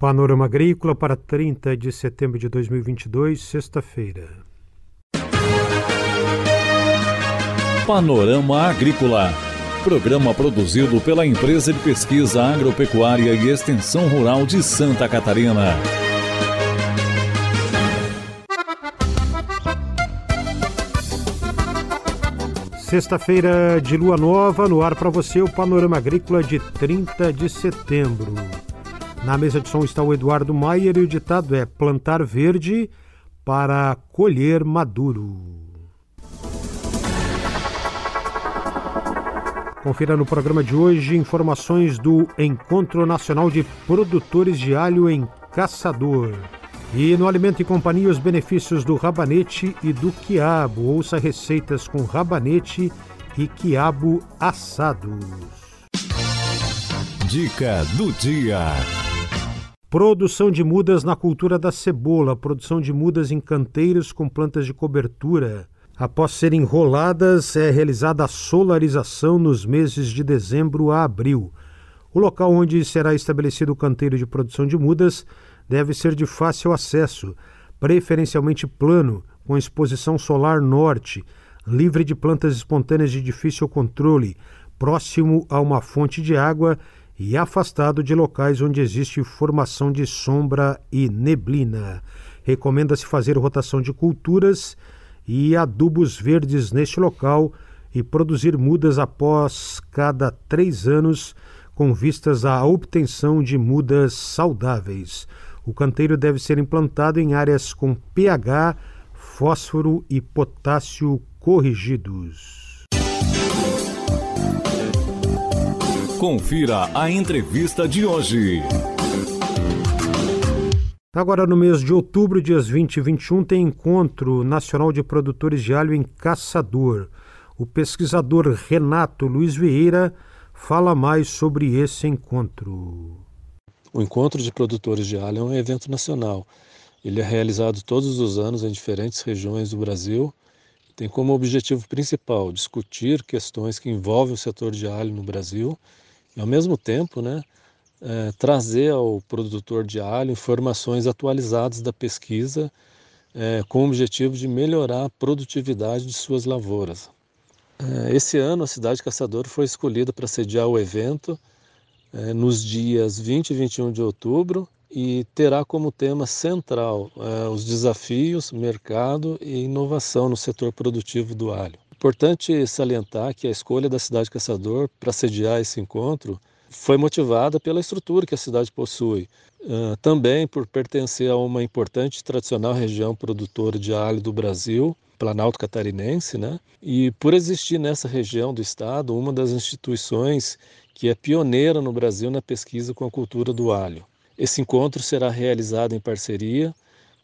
Panorama Agrícola para 30 de setembro de 2022, sexta-feira. Panorama Agrícola. Programa produzido pela Empresa de Pesquisa Agropecuária e Extensão Rural de Santa Catarina. Sexta-feira de lua nova, no ar para você o Panorama Agrícola de 30 de setembro. Na mesa de som está o Eduardo Maier e o ditado é plantar verde para colher maduro. Confira no programa de hoje informações do Encontro Nacional de Produtores de Alho em Caçador. E no Alimento e Companhia, os benefícios do rabanete e do quiabo. Ouça receitas com rabanete e quiabo assados. Dica do dia. Produção de mudas na cultura da cebola. Produção de mudas em canteiros com plantas de cobertura. Após serem enroladas, é realizada a solarização nos meses de dezembro a abril. O local onde será estabelecido o canteiro de produção de mudas deve ser de fácil acesso, preferencialmente plano, com exposição solar norte, livre de plantas espontâneas de difícil controle, próximo a uma fonte de água e afastado de locais onde existe formação de sombra e neblina. Recomenda-se fazer rotação de culturas e adubos verdes neste local e produzir mudas após cada três anos, com vistas à obtenção de mudas saudáveis. O canteiro deve ser implantado em áreas com pH, fósforo e potássio corrigidos. Confira a entrevista de hoje. Agora, no mês de outubro, dias 20 e 21, tem Encontro Nacional de Produtores de Alho em Caçador. O pesquisador Renato Luiz Vieira fala mais sobre esse encontro. O Encontro de Produtores de Alho é um evento nacional. Ele é realizado todos os anos em diferentes regiões do Brasil. Tem como objetivo principal discutir questões que envolvem o setor de alho no Brasil ao mesmo tempo, né, é, trazer ao produtor de alho informações atualizadas da pesquisa é, com o objetivo de melhorar a produtividade de suas lavouras. É, esse ano, a cidade Caçador foi escolhida para sediar o evento é, nos dias 20 e 21 de outubro e terá como tema central é, os desafios, mercado e inovação no setor produtivo do alho. Importante salientar que a escolha da cidade Caçador para sediar esse encontro foi motivada pela estrutura que a cidade possui, uh, também por pertencer a uma importante e tradicional região produtora de alho do Brasil, Planalto Catarinense, né? E por existir nessa região do estado uma das instituições que é pioneira no Brasil na pesquisa com a cultura do alho. Esse encontro será realizado em parceria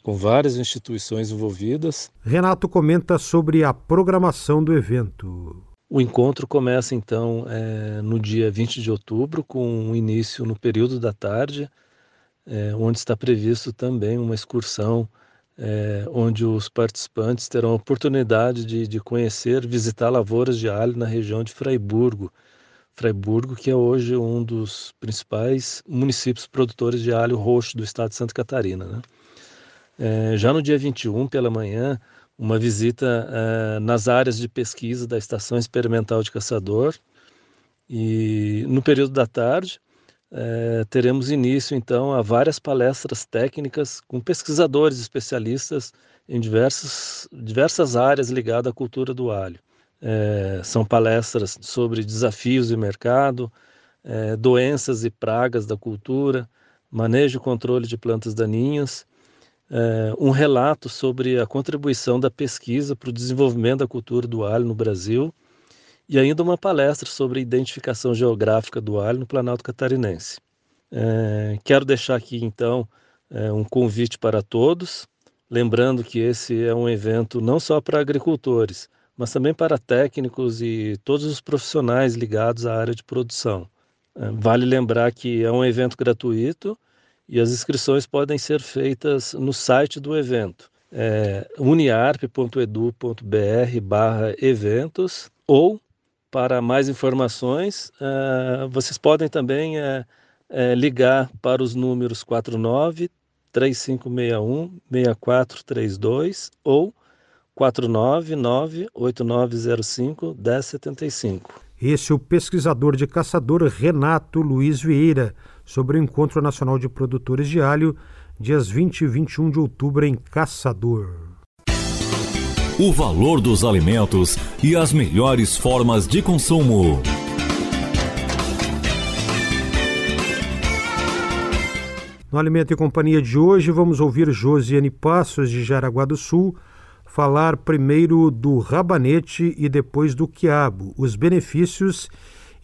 com várias instituições envolvidas. Renato comenta sobre a programação do evento. O encontro começa então é, no dia 20 de outubro, com um início no período da tarde, é, onde está previsto também uma excursão, é, onde os participantes terão a oportunidade de, de conhecer, visitar lavouras de alho na região de Fraiburgo, Freiburgo, que é hoje um dos principais municípios produtores de alho roxo do estado de Santa Catarina. Né? É, já no dia 21, pela manhã, uma visita é, nas áreas de pesquisa da Estação Experimental de Caçador. E no período da tarde, é, teremos início então a várias palestras técnicas com pesquisadores especialistas em diversas, diversas áreas ligadas à cultura do alho. É, são palestras sobre desafios de mercado, é, doenças e pragas da cultura, manejo e controle de plantas daninhas, é, um relato sobre a contribuição da pesquisa para o desenvolvimento da cultura do alho no Brasil e ainda uma palestra sobre identificação geográfica do alho no Planalto Catarinense. É, quero deixar aqui então é, um convite para todos, lembrando que esse é um evento não só para agricultores, mas também para técnicos e todos os profissionais ligados à área de produção. Vale lembrar que é um evento gratuito e as inscrições podem ser feitas no site do evento, é uniarp.edu.br barra eventos ou para mais informações, é, vocês podem também é, ligar para os números 49 3561 6432 ou 499 8905 1075. Esse é o pesquisador de caçador Renato Luiz Vieira sobre o Encontro Nacional de Produtores de Alho, dias 20 e 21 de outubro em Caçador. O valor dos alimentos e as melhores formas de consumo. No Alimento e Companhia de hoje, vamos ouvir Josiane Passos, de Jaraguá do Sul, falar primeiro do rabanete e depois do quiabo, os benefícios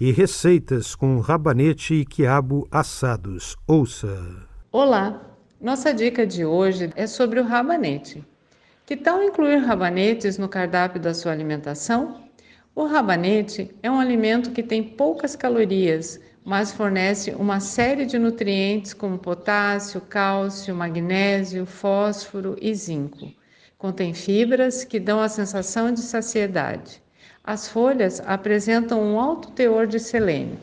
e receitas com rabanete e quiabo assados. Ouça. Olá, nossa dica de hoje é sobre o rabanete. Que tal incluir rabanetes no cardápio da sua alimentação? O rabanete é um alimento que tem poucas calorias, mas fornece uma série de nutrientes como potássio, cálcio, magnésio, fósforo e zinco. Contém fibras que dão a sensação de saciedade. As folhas apresentam um alto teor de selênio.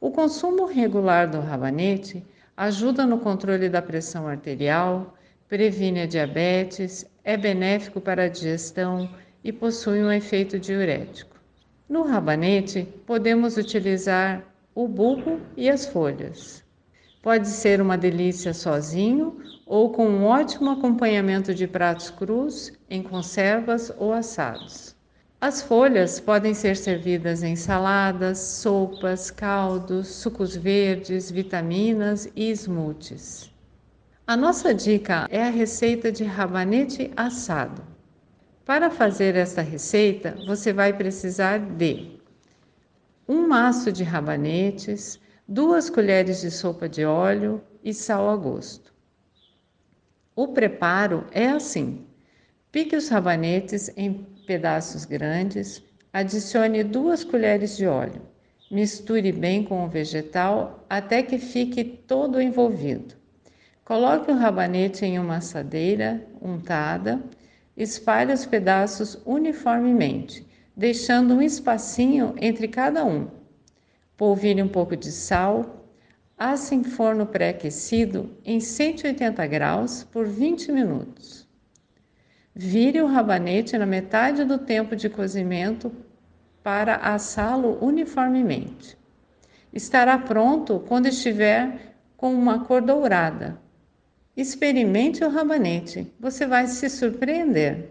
O consumo regular do rabanete ajuda no controle da pressão arterial, previne a diabetes, é benéfico para a digestão e possui um efeito diurético. No rabanete, podemos utilizar o bulbo e as folhas. Pode ser uma delícia sozinho ou com um ótimo acompanhamento de pratos crus, em conservas ou assados. As folhas podem ser servidas em saladas, sopas, caldos, sucos verdes, vitaminas e smoothies. A nossa dica é a receita de rabanete assado. Para fazer esta receita, você vai precisar de um maço de rabanetes, duas colheres de sopa de óleo e sal a gosto. O preparo é assim: pique os rabanetes em pedaços grandes, adicione duas colheres de óleo, misture bem com o vegetal até que fique todo envolvido. Coloque o rabanete em uma assadeira untada, espalhe os pedaços uniformemente, deixando um espacinho entre cada um polvilhe um pouco de sal, asse em forno pré-aquecido em 180 graus por 20 minutos. Vire o rabanete na metade do tempo de cozimento para assá-lo uniformemente. Estará pronto quando estiver com uma cor dourada. Experimente o rabanete, você vai se surpreender.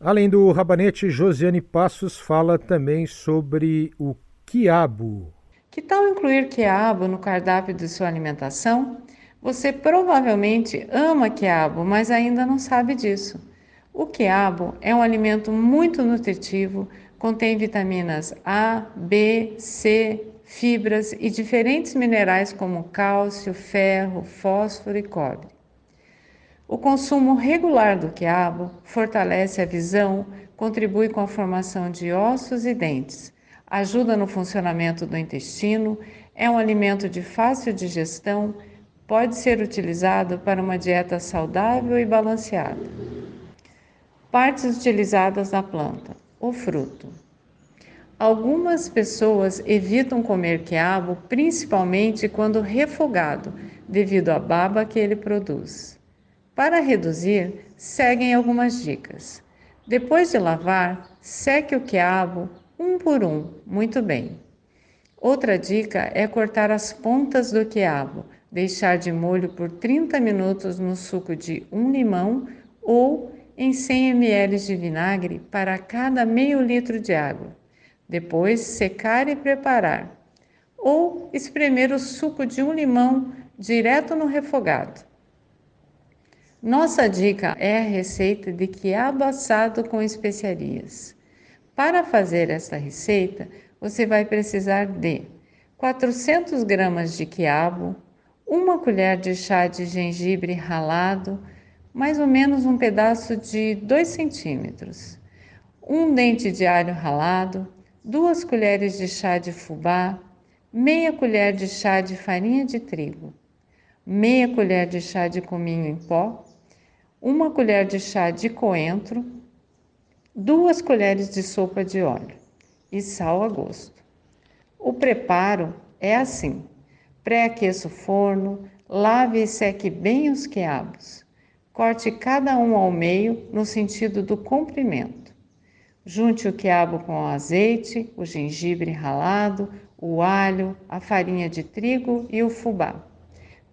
Além do rabanete, Josiane Passos fala também sobre o quiabo. Que tal incluir quiabo no cardápio de sua alimentação? Você provavelmente ama quiabo, mas ainda não sabe disso. O quiabo é um alimento muito nutritivo, contém vitaminas A, B, C, fibras e diferentes minerais como cálcio, ferro, fósforo e cobre. O consumo regular do quiabo fortalece a visão, contribui com a formação de ossos e dentes ajuda no funcionamento do intestino, é um alimento de fácil digestão, pode ser utilizado para uma dieta saudável e balanceada. Partes utilizadas da planta: o fruto. Algumas pessoas evitam comer quiabo, principalmente quando refogado, devido à baba que ele produz. Para reduzir, seguem algumas dicas. Depois de lavar, seque o quiabo um por um, muito bem. Outra dica é cortar as pontas do quiabo, deixar de molho por 30 minutos no suco de um limão ou em 100 ml de vinagre para cada meio litro de água. Depois secar e preparar. Ou espremer o suco de um limão direto no refogado. Nossa dica é a receita de quiabo assado com especiarias. Para fazer esta receita, você vai precisar de 400 gramas de quiabo, uma colher de chá de gengibre ralado, mais ou menos um pedaço de 2 centímetros, um dente de alho ralado, duas colheres de chá de fubá, meia colher de chá de farinha de trigo, meia colher de chá de cominho em pó, uma colher de chá de coentro, duas colheres de sopa de óleo e sal a gosto. O preparo é assim: Pré-aqueça o forno, lave e seque bem os quiabos. Corte cada um ao meio no sentido do comprimento. Junte o quiabo com o azeite, o gengibre ralado, o alho, a farinha de trigo e o fubá.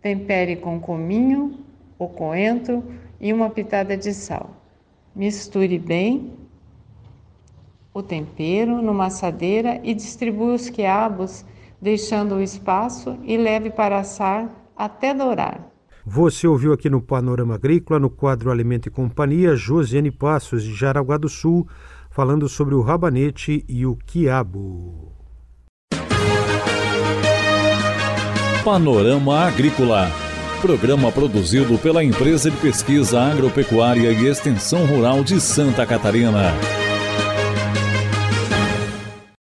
Tempere com cominho, o coentro e uma pitada de sal. Misture bem o tempero numa assadeira e distribua os quiabos, deixando o espaço e leve para assar até dourar. Você ouviu aqui no Panorama Agrícola, no quadro Alimento e Companhia, Josiane Passos, de Jaraguá do Sul, falando sobre o rabanete e o quiabo. Panorama Agrícola. Programa produzido pela Empresa de Pesquisa Agropecuária e Extensão Rural de Santa Catarina.